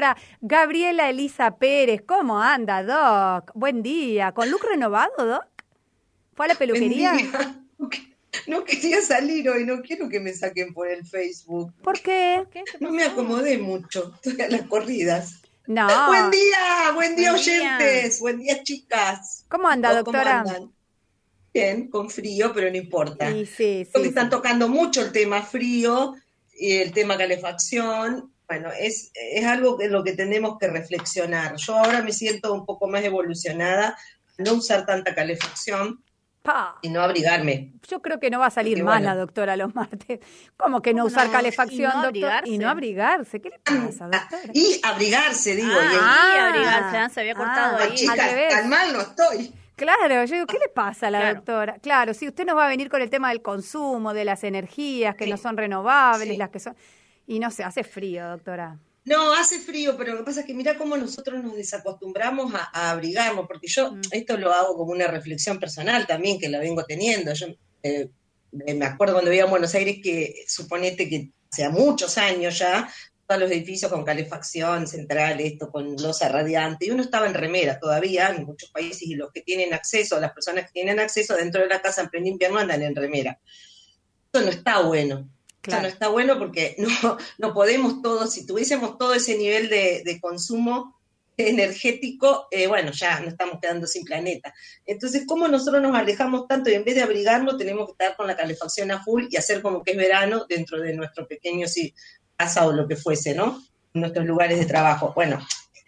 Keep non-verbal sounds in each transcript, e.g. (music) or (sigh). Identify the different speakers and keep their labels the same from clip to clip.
Speaker 1: doctora Gabriela Elisa Pérez. ¿Cómo anda, Doc? Buen día. ¿Con look renovado, Doc? ¿Fue a la peluquería? (laughs)
Speaker 2: No quería salir hoy, no quiero que me saquen por el Facebook.
Speaker 1: ¿Por qué?
Speaker 2: No me acomodé mucho, estoy a las corridas.
Speaker 1: No. (laughs)
Speaker 2: Buen día, buen día
Speaker 3: Buen día.
Speaker 2: oyentes, buen día chicas.
Speaker 1: ¿Cómo anda,
Speaker 2: ¿Cómo
Speaker 1: doctora?
Speaker 2: andan? Bien, con frío, pero no importa.
Speaker 1: Sí, sí, sí.
Speaker 2: están tocando mucho el tema frío y el tema calefacción. Bueno, es, es algo en lo que tenemos que reflexionar. Yo ahora me siento un poco más evolucionada, no usar tanta calefacción
Speaker 1: Pa.
Speaker 2: y no abrigarme.
Speaker 1: Yo creo que no va a salir
Speaker 2: Porque,
Speaker 1: más
Speaker 2: bueno.
Speaker 1: la doctora los martes. ¿Cómo que no
Speaker 3: ¿Cómo
Speaker 1: usar
Speaker 3: no?
Speaker 1: calefacción,
Speaker 3: Y no
Speaker 1: doctor?
Speaker 3: abrigarse.
Speaker 1: Y no abrigarse. ¿Qué le pasa,
Speaker 2: Ah,
Speaker 1: doctora?
Speaker 2: Y abrigarse, digo.
Speaker 3: Ah,
Speaker 2: y
Speaker 1: Ah.
Speaker 3: abrigarse, ah, se había cortado
Speaker 1: Ah,
Speaker 3: ahí.
Speaker 2: chicas,
Speaker 1: al revés.
Speaker 2: tan mal no estoy.
Speaker 1: Claro, yo digo, ¿qué le pasa a la
Speaker 3: Claro.
Speaker 1: doctora? Claro, sí, usted nos va a venir con el tema del consumo, de las energías que
Speaker 2: Sí.
Speaker 1: no son renovables,
Speaker 2: Sí.
Speaker 1: las que son... Y no sé, hace frío, doctora.
Speaker 2: No, hace frío, pero lo que pasa es que mira cómo nosotros nos desacostumbramos a, a abrigarnos, porque yo
Speaker 1: Mm.
Speaker 2: esto lo hago como una reflexión personal también, que la vengo teniendo. Yo eh, me acuerdo cuando vivía en Buenos Aires que suponete que hace muchos años ya, todos los edificios con calefacción central, esto con losa radiante, y uno estaba en remera todavía en muchos países, y los que tienen acceso, las personas que tienen acceso dentro de la casa en pleno invierno andan en remera. Eso no está bueno.
Speaker 1: Claro.
Speaker 2: Eso no está bueno porque (laughs) no, no podemos todos, si tuviésemos todo ese nivel de, de consumo energético, eh, bueno, ya nos estamos quedando sin planeta. Entonces, ¿cómo nosotros nos alejamos tanto y en vez de abrigarnos tenemos que estar con la calefacción a full y hacer como que es verano dentro de nuestro pequeño sí, casa o lo que fuese, ¿no? Nuestros lugares de trabajo. Bueno,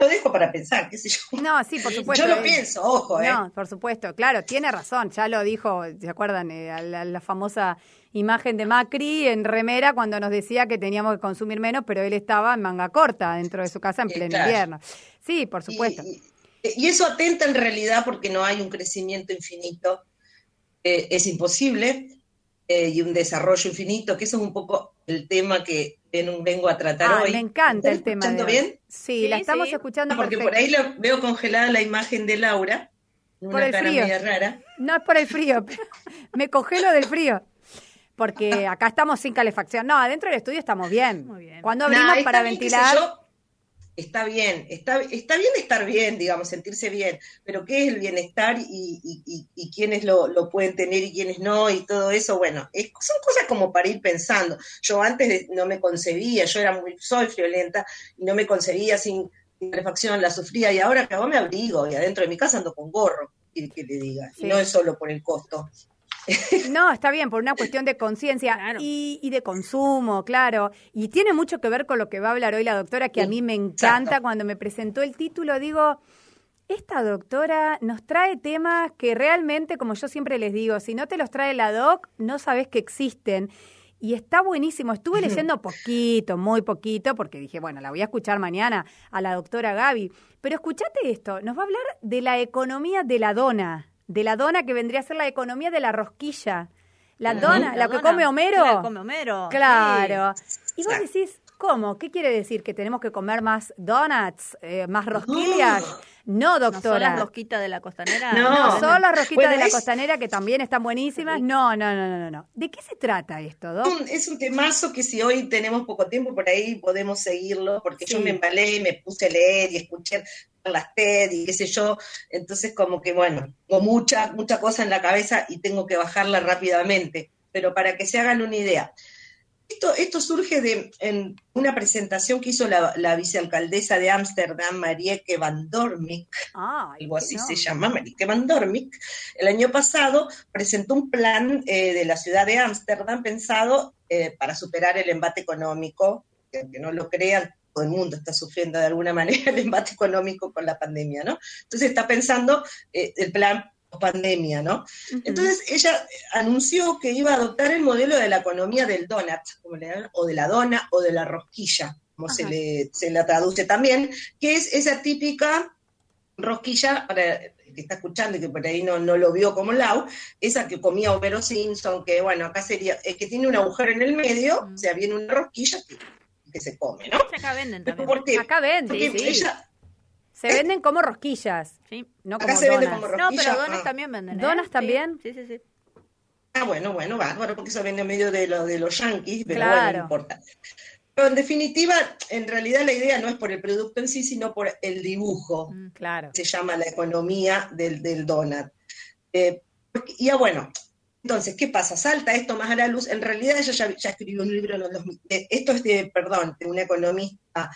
Speaker 2: lo dejo para pensar, qué sé yo.
Speaker 1: No, sí, por supuesto.
Speaker 2: Yo lo
Speaker 1: eh,
Speaker 2: pienso, ojo, ¿eh?
Speaker 1: No, por supuesto, claro, tiene razón, ya lo dijo, ¿se acuerdan? Eh, a la, la famosa imagen de Macri en remera cuando nos decía que teníamos que consumir menos, pero él estaba en manga corta dentro de su casa en
Speaker 2: Sí,
Speaker 1: pleno
Speaker 2: claro.
Speaker 1: invierno. Sí, por supuesto.
Speaker 2: Y eso atenta en realidad porque no hay un crecimiento infinito, eh, es imposible, eh, y un desarrollo infinito, que eso es un poco el tema que ven- vengo a tratar
Speaker 1: Ah,
Speaker 2: hoy.
Speaker 1: me encanta
Speaker 2: ¿Están
Speaker 1: el tema.
Speaker 2: escuchando
Speaker 1: hoy.
Speaker 2: bien?
Speaker 1: Sí,
Speaker 3: Sí,
Speaker 1: la estamos
Speaker 3: sí.
Speaker 1: escuchando
Speaker 2: Porque
Speaker 1: perfecto.
Speaker 2: por ahí la- veo congelada la imagen de Laura, una
Speaker 1: Por el
Speaker 2: cara
Speaker 1: frío.
Speaker 2: media rara.
Speaker 1: No es por el frío, (laughs) pero me congelo del frío. Porque acá estamos sin calefacción. No, adentro del estudio estamos bien.
Speaker 3: Muy bien.
Speaker 1: Cuando abrimos para ventilar,
Speaker 2: yo, está bien, está, está bien estar bien, digamos, sentirse bien, pero ¿qué es el bienestar y, y, y- y quiénes lo, lo pueden tener y quiénes no? Y todo eso, bueno, es- son cosas como para ir pensando. Yo antes de- no me concebía, yo era muy, soy friolenta y no me concebía sin, calefacción, la sufría y ahora que me abrigo y adentro de mi casa ando con gorro, y que le diga,
Speaker 1: Sí.
Speaker 2: no es solo por el costo. (laughs)
Speaker 1: No, está bien, por una cuestión de conciencia
Speaker 3: Claro.
Speaker 1: y, y de consumo, claro. Y tiene mucho que ver con lo que va a hablar hoy la doctora, que a mí me encanta.
Speaker 2: exacto.
Speaker 1: Cuando me presentó el título, digo, esta doctora nos trae temas que realmente, como yo siempre les digo, si no te los trae la doc, no sabes que existen. Y está buenísimo. Estuve leyendo poquito, muy poquito, porque dije, bueno, la voy a escuchar mañana a la doctora Gaby. Pero escuchate esto, nos va a hablar de la economía de la dona, de la dona que vendría a ser la economía de la rosquilla. La dona, la, que
Speaker 3: dona.
Speaker 1: come Homero.
Speaker 3: La que come Homero.
Speaker 1: Claro. Y vos decís, ¿cómo? ¿Qué quiere decir? ¿Que tenemos que comer más donuts, eh, más rosquillas? No,
Speaker 3: ¿No son
Speaker 1: doctora.
Speaker 3: las rosquitas de la costanera?
Speaker 2: No.
Speaker 1: No, son las rosquitas
Speaker 2: Bueno,
Speaker 1: de la
Speaker 2: es-
Speaker 1: costanera que también están buenísimas. No, no, no, no, no. ¿De qué se trata esto, Doc?
Speaker 2: es un temazo que si hoy tenemos poco tiempo por ahí podemos seguirlo, porque yo me embalé y me puse a leer y escuché las TED y qué sé yo, entonces como que bueno, tengo mucha, mucha cosa en la cabeza y tengo que bajarla rápidamente, pero para que se hagan una idea. Esto, esto surge de en una presentación que hizo la, la vicealcaldesa de Ámsterdam, Marieke van Dormik,
Speaker 1: Ah,
Speaker 2: algo así se llama, Marieke van Dormik, el año pasado presentó un plan eh, de la ciudad de Ámsterdam pensado eh, para superar el embate económico, que aunque no lo crean, todo el mundo está sufriendo de alguna manera el embate económico con la pandemia, ¿no? Entonces está pensando eh, el plan pandemia, ¿no? Entonces ella anunció que iba a adoptar el modelo de la economía del donut, como le llaman, o de la dona o de la rosquilla, como se, le, se la traduce también, que es esa típica rosquilla, para el que está escuchando y que por ahí no, no lo vio como Lau, esa que comía Homero Simpson, que bueno, acá sería, es que tiene un agujero en el medio,
Speaker 3: Mm.
Speaker 2: o sea, viene una rosquilla que, que se come, ¿no?
Speaker 3: Acá venden también.
Speaker 2: ¿Por qué?
Speaker 1: Acá venden,
Speaker 2: Porque
Speaker 1: sí.
Speaker 2: ella,
Speaker 1: Se venden como rosquillas,
Speaker 3: Sí.
Speaker 1: no
Speaker 2: Acá
Speaker 1: como
Speaker 2: se vende
Speaker 1: donas.
Speaker 2: como
Speaker 3: No,
Speaker 2: Rosquilla,
Speaker 3: pero donas
Speaker 2: ah.
Speaker 3: también venden. ¿eh?
Speaker 1: ¿Donas también?
Speaker 3: Sí, sí, sí.
Speaker 2: Ah, bueno, bueno, bárbaro, porque eso viene en medio de, lo, de los yanquis, pero
Speaker 1: Claro.
Speaker 2: bueno, no importa. Pero en definitiva, en realidad la idea no es por el producto en sí, sino por el dibujo.
Speaker 1: Mm, claro.
Speaker 2: Se llama la economía del, del donut. Eh, y ya bueno, entonces, ¿qué pasa? Salta esto más a la luz. En realidad ella ya, ya escribió un libro en los 2000. eh, Esto es de, perdón, de una economista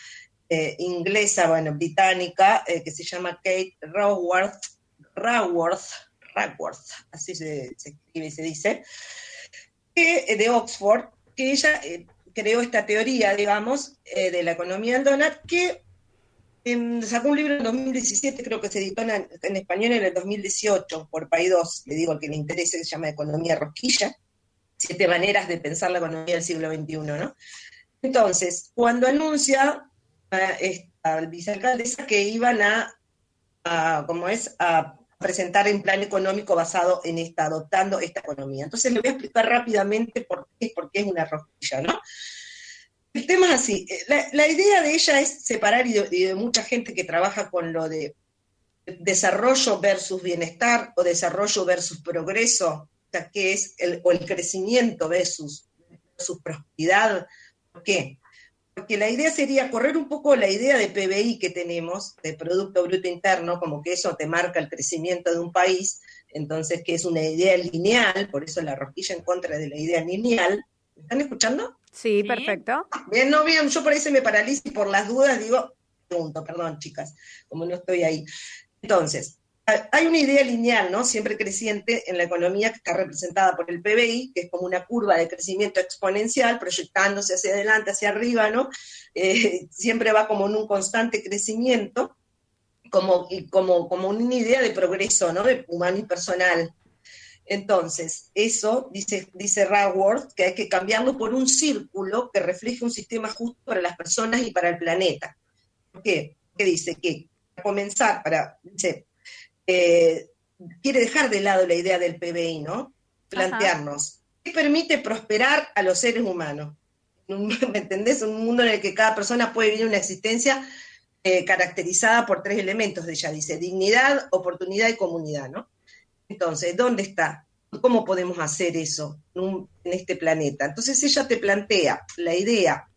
Speaker 2: eh, inglesa, bueno, británica, eh, que se llama Kate Raworth, Raworth, Raworth, así se, escribe y se dice, que, eh, de Oxford, que ella creó esta teoría, digamos, de la economía del donut, que em, sacó un libro en 2017, creo que se editó en, en español en el 2018 por Paidós, le digo que le interese, que se llama Economía Rosquilla, siete maneras de pensar la economía del siglo XXI, ¿no? Entonces, cuando anuncia esta vicealcaldesa que iban a, como es, a presentar un plan económico basado en esta, adoptando esta economía. Entonces le voy a explicar rápidamente por qué, por qué es una rosquilla, ¿no? El tema es así, eh, la, idea de ella es separar y de, y de mucha gente que trabaja con lo de desarrollo versus bienestar o desarrollo versus progreso, o sea, que es el, o el crecimiento versus, versus prosperidad. ¿Por qué? Porque la idea sería correr un poco la idea de PBI que tenemos, de Producto Bruto Interno, como que eso te marca el crecimiento de un país, entonces que es una idea lineal, por eso la rosquilla en contra de la idea lineal. ¿Me están escuchando?
Speaker 1: Sí,
Speaker 3: Sí.
Speaker 1: perfecto.
Speaker 2: Bien, no, bien, yo por ahí se me paralizo y por las dudas digo, pregunto, perdón, chicas, como no estoy ahí. Entonces, hay una idea lineal, ¿no? Siempre creciente en la economía que está representada por el PBI, que es como una curva de crecimiento exponencial, proyectándose hacia adelante, hacia arriba, ¿no? Eh, siempre va como en un constante crecimiento, como, como, como una idea de progreso, ¿no? De humano y personal. Entonces, eso, dice, dice Raworth, que hay que cambiarlo por un círculo que refleje un sistema justo para las personas y para el planeta. ¿Por qué? Porque dice que comenzar, para, eh, quiere dejar de lado la idea del PBI, ¿no? Plantearnos, ¿qué permite prosperar a los seres humanos? (laughs) ¿Me entendés? Un mundo en el que cada persona puede vivir una existencia eh, caracterizada por tres elementos, ella dice, dignidad, oportunidad y comunidad, ¿no? Entonces, ¿dónde está? ¿Cómo podemos hacer eso en, un- en este planeta? Entonces ella te plantea la idea,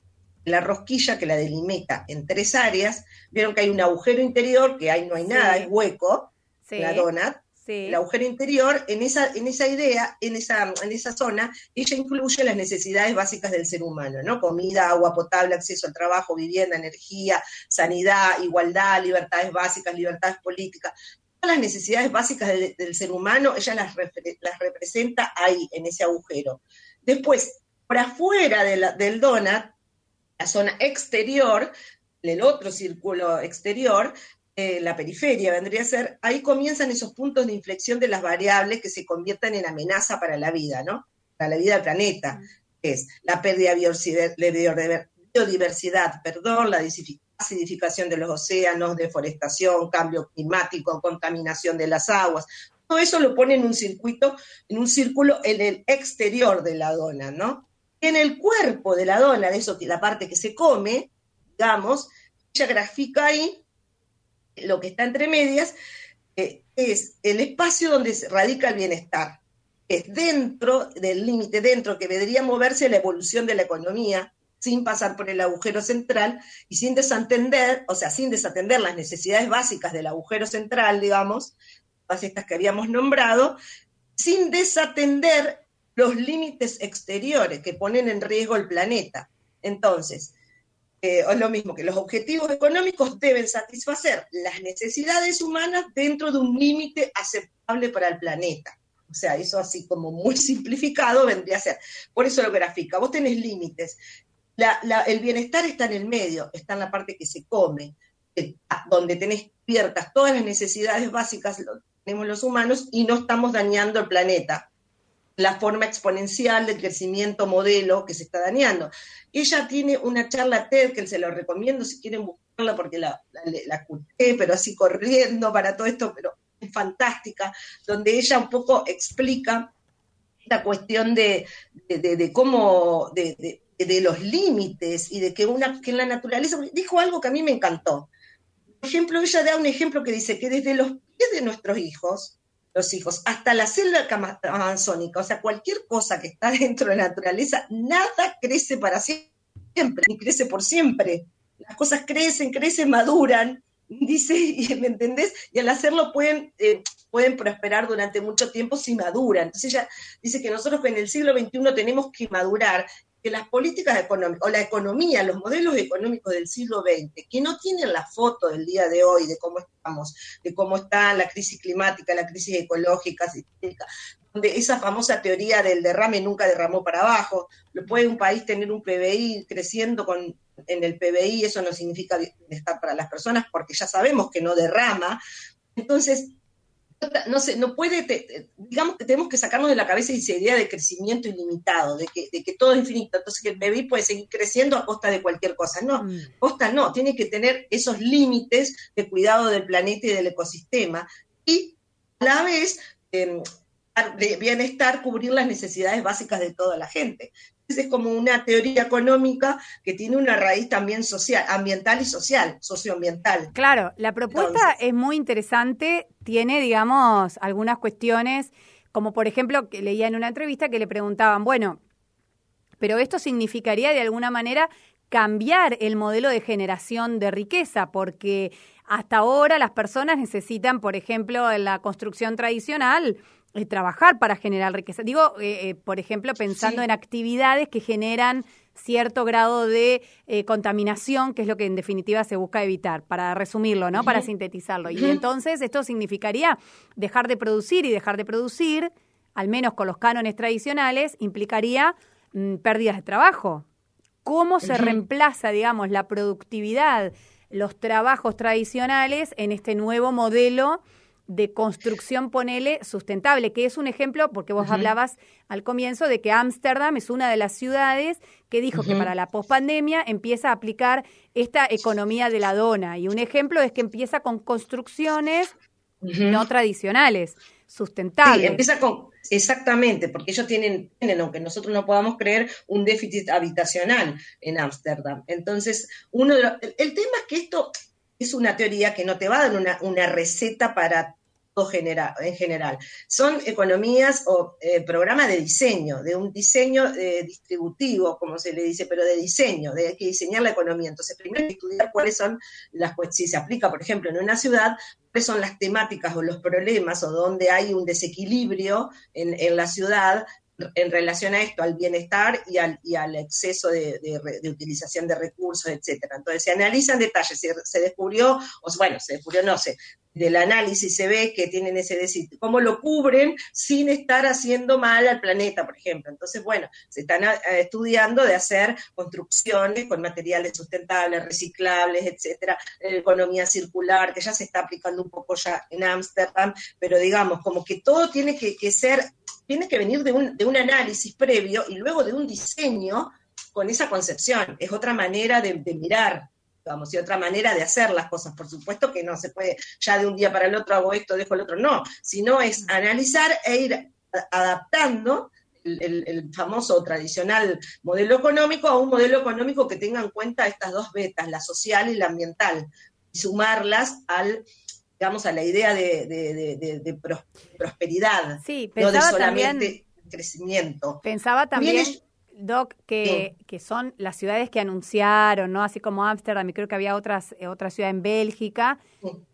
Speaker 2: la rosquilla que la delimita en tres áreas. Vieron que hay un agujero interior, que ahí no hay
Speaker 1: Sí.
Speaker 2: nada, es hueco,
Speaker 1: Sí.
Speaker 2: la donut.
Speaker 1: sí.
Speaker 2: El agujero interior, en esa, en esa idea, en esa, en esa zona, ella incluye las necesidades básicas del ser humano, ¿no? Comida, agua potable, acceso al trabajo, vivienda, energía, sanidad, igualdad, libertades básicas, libertades políticas. Todas las necesidades básicas del, del ser humano, ella las, las representa ahí, en ese agujero. Después, por afuera de la- del donut, la zona exterior, el otro círculo exterior, eh, la periferia vendría a ser, ahí comienzan esos puntos de inflexión de las variables que se convierten en amenaza para la vida, ¿no? Para la vida del planeta, que es la pérdida de biodiver- de biodiver- biodiversidad, perdón, la acidificación de los océanos, deforestación, cambio climático, contaminación de las aguas. Todo eso lo pone en un circuito, en un círculo en el exterior de la dona, ¿no? En el cuerpo de la dona, de eso la parte que se come, digamos, ella grafica ahí lo que está entre medias, eh, es el espacio donde se radica el bienestar. Es dentro del límite, dentro que debería moverse la evolución de la economía, sin pasar por el agujero central y sin desatender, o sea, sin desatender las necesidades básicas del agujero central, digamos, todas estas que habíamos nombrado, sin desatender los límites exteriores que ponen en riesgo el planeta. Entonces, eh, es lo mismo que los objetivos económicos deben satisfacer las necesidades humanas dentro de un límite aceptable para el planeta. O sea, eso así como muy (laughs) simplificado vendría a ser. Por eso lo grafica. Vos tenés límites. La, la, el bienestar está en el medio, está en la parte que se come, eh, donde tenés cubiertas todas las necesidades básicas, lo tenemos los humanos, y no estamos dañando el planeta. La forma exponencial del crecimiento modelo que se está dañando. Ella tiene una charla TED que se lo recomiendo si quieren buscarla porque la, la, pero así corriendo para todo esto, pero es fantástica, donde ella un poco explica la cuestión de, de, de, de cómo, de, de, los límites y de que, una, que en la naturaleza, dijo algo que a mí me encantó. Por ejemplo, ella da un ejemplo que dice que desde los pies de nuestros hijos, los hijos, hasta la selva amazónica, o sea, cualquier cosa que está (laughs) dentro de la naturaleza, nada crece para siempre ni crece por siempre. Las cosas crecen, crecen, maduran, dice, (laughs) ¿me entendés? Y al hacerlo pueden, eh, pueden prosperar durante mucho tiempo si maduran. Entonces ella dice que nosotros en el siglo XXI tenemos que madurar que las políticas económicas o la economía, los modelos económicos del siglo XX, que no tienen la foto del día de hoy de cómo estamos, de cómo está la crisis climática, la crisis ecológica, donde esa famosa teoría del derrame nunca derramó para abajo, puede un país tener un PBI creciendo con en el PBI, eso no significa bienestar para las personas porque ya sabemos que no derrama. Entonces, no sé, no puede, digamos que tenemos que sacarnos de la cabeza esa idea de crecimiento ilimitado, de que, de que todo es infinito, entonces que el PBI puede seguir creciendo a costa de cualquier cosa. No, mm. costa no, tiene que tener esos límites de cuidado del planeta y del ecosistema y a la vez em, de bienestar cubrir las necesidades básicas de toda la gente es como una teoría económica que tiene una raíz también social, ambiental y social, socioambiental.
Speaker 1: Claro, la propuesta es muy interesante, tiene, digamos, algunas cuestiones, como por ejemplo, que leía en una entrevista que le preguntaban, bueno, pero esto significaría de alguna manera cambiar el modelo de generación de riqueza, porque hasta ahora las personas necesitan, por ejemplo, en la construcción tradicional, eh, trabajar para generar riqueza. Digo, eh, eh, por ejemplo, pensando en actividades que generan cierto grado de contaminación, que es lo que en definitiva se busca evitar, para resumirlo, ¿no? Para sintetizarlo. Y entonces esto significaría dejar de producir y dejar de producir, al menos con los cánones tradicionales, implicaría mm, pérdidas de trabajo. ¿Cómo se reemplaza, digamos, la productividad, los trabajos tradicionales en este nuevo modelo? De construcción, ponele, sustentable, que es un ejemplo, porque vos hablabas al comienzo de que Ámsterdam es una de las ciudades que dijo que para la pospandemia empieza a aplicar esta economía de la dona. Y un ejemplo es que empieza con construcciones no tradicionales, sustentables.
Speaker 2: Sí, empieza con, exactamente, porque ellos tienen, tienen, aunque nosotros no podamos creer, un déficit habitacional en Ámsterdam. Entonces, uno el, tema es que esto es una teoría que no te va a dar una, una receta para en general. Son economías o eh, programas de diseño, de un diseño eh, distributivo, como se le dice, pero de diseño, de que diseñar la economía. Entonces, primero estudiar cuáles son las, pues, si se aplica, por ejemplo, en una ciudad, cuáles son las temáticas o los problemas o donde hay un desequilibrio en, la ciudad en relación a esto, al bienestar y al, exceso de, de, utilización de recursos, etcétera. Entonces se analizan detalles, se, se descubrió, o bueno, se descubrió, no sé, del análisis se ve que tienen ese decir, cómo lo cubren sin estar haciendo mal al planeta, por ejemplo. Entonces, bueno, se están eh, estudiando de hacer construcciones con materiales sustentables, reciclables, etcétera, economía circular, que ya se está aplicando un poco ya en Ámsterdam, pero digamos, como que todo tiene que, ser, tiene que venir de un, de un análisis previo y luego de un diseño con esa concepción. Es otra manera de mirar y otra manera de hacer las cosas. Por supuesto que no se puede, ya de un día para el otro hago esto, dejo el otro, no, sino es analizar e ir adaptando el, famoso tradicional modelo económico a un modelo económico que tenga en cuenta estas dos betas, la social y la ambiental, y sumarlas al digamos, a la idea de, prosperidad,
Speaker 1: sí,
Speaker 2: no de solamente crecimiento.
Speaker 1: Pensaba también... Doc, que, que son las ciudades que anunciaron, ¿no? Así como Ámsterdam, y creo que había otras, eh, otra ciudad en Bélgica,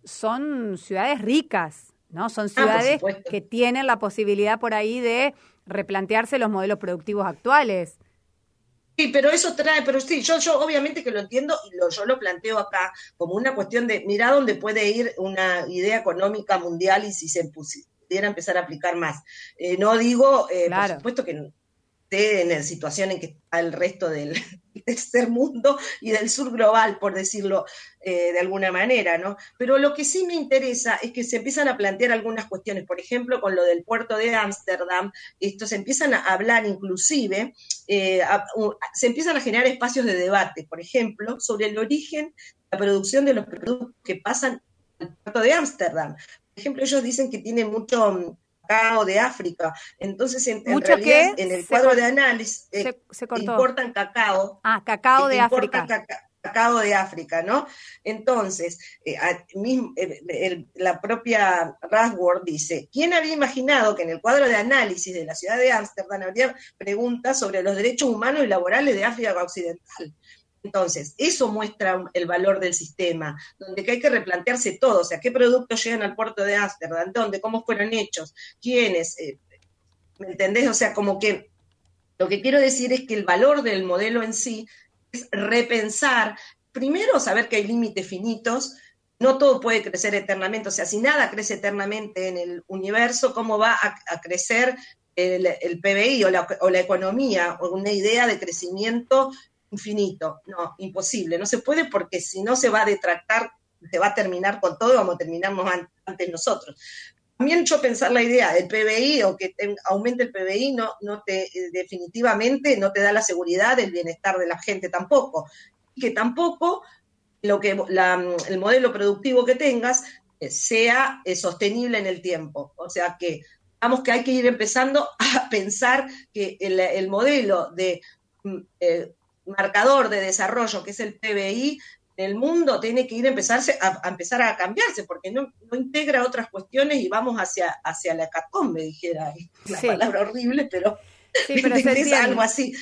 Speaker 1: son ciudades ricas, ¿no? Son ah, ciudades que tienen la posibilidad por ahí de replantearse los modelos productivos actuales.
Speaker 2: Sí, pero eso trae, pero sí, yo, yo obviamente que lo entiendo y lo, yo lo planteo acá como una cuestión de, mira dónde puede ir una idea económica mundial y si se pudiera empezar a aplicar más. Eh, no digo, eh, por supuesto que en la situación en que está el resto del (laughs) tercer mundo y del sur global, por decirlo eh, de alguna manera, ¿no? Pero lo que sí me interesa es que se empiezan a plantear algunas cuestiones, por ejemplo, con lo del puerto de Ámsterdam, esto se empiezan a hablar inclusive, eh, se empiezan a generar espacios de debate, por ejemplo, sobre el origen, la producción de los productos que pasan al puerto de Ámsterdam. Por ejemplo, ellos dicen que tiene mucho cacao de África. Entonces, en, realidad, en el cuadro de análisis eh, importan cacao.
Speaker 1: Ah, cacao de África.
Speaker 2: cacao de África, ¿no? Entonces, eh, eh, la propia Rasworth dice, ¿quién había imaginado que en el cuadro de análisis de la ciudad de Ámsterdam habría preguntas sobre los derechos humanos y laborales de África Occidental? Entonces, eso muestra el valor del sistema, donde hay que replantearse todo, o sea, qué productos llegan al puerto de Ámsterdam, dónde, cómo fueron hechos, quiénes, eh, ¿me entendés? O sea, como que lo que quiero decir es que el valor del modelo en sí es repensar, primero saber que hay límites finitos, no todo puede crecer eternamente, o sea, si nada crece eternamente en el universo, ¿cómo va a, crecer el, PBI o la, o la, economía o una idea de crecimiento infinito. No, imposible. No se puede porque si no se va a detractar, se va a terminar con todo vamos a terminarnos antes nosotros. También yo pensar la idea del PBI o que aumente el PBI no, no te, eh, definitivamente no te da la seguridad del bienestar de la gente tampoco. Y que tampoco lo que el modelo productivo que tengas eh, sea eh, sostenible en el tiempo. O sea que que hay que ir empezando (laughs) a pensar que el, modelo de mm, marcador de desarrollo, que es el PBI, el mundo tiene que ir a, empezarse, a, empezar a cambiarse, porque no, integra otras cuestiones y vamos hacia, hacia la me dijera. La palabra horrible, pero,
Speaker 1: sí, pero es
Speaker 2: algo así.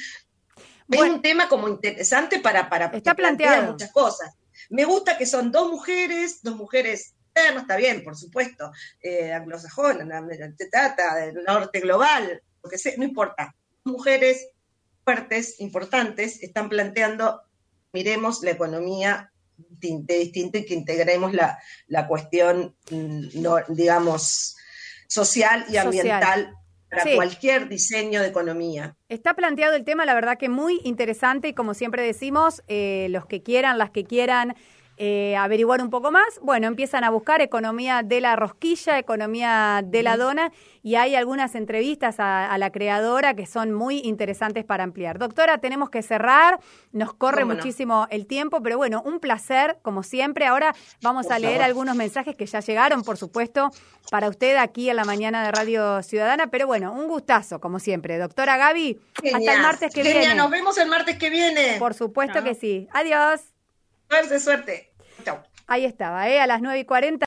Speaker 2: es un tema como interesante para, para
Speaker 1: está planteado
Speaker 2: muchas cosas. Me gusta que son dos mujeres, dos mujeres no está bien, por supuesto, eh, anglosajona, del norte global, lo que sea, no importa. Mujeres fuertes, importantes, están planteando, miremos la economía de distinto y que integremos la, la cuestión, mm, no, digamos, social y ambiental para cualquier diseño de economía.
Speaker 1: Está planteado el tema, la verdad que muy interesante y como siempre decimos, eh, los que quieran, las que quieran eh, averiguar un poco más, bueno, empiezan a buscar economía de la rosquilla, economía de la dona, y hay algunas entrevistas a, la creadora que son muy interesantes para ampliar. Doctora, tenemos que cerrar, nos corre muchísimo el tiempo, pero bueno, un placer, como siempre. Ahora vamos a leer algunos mensajes que ya llegaron, por supuesto, para usted aquí en la mañana de Radio Ciudadana, pero bueno, un gustazo, como siempre. Doctora Gaby, hasta el martes que viene.
Speaker 2: Nos vemos el martes que viene.
Speaker 1: Por supuesto que sí. Adiós.
Speaker 2: Suerte, suerte. Chao.
Speaker 1: Ahí estaba, ¿eh? a las 9 y 40.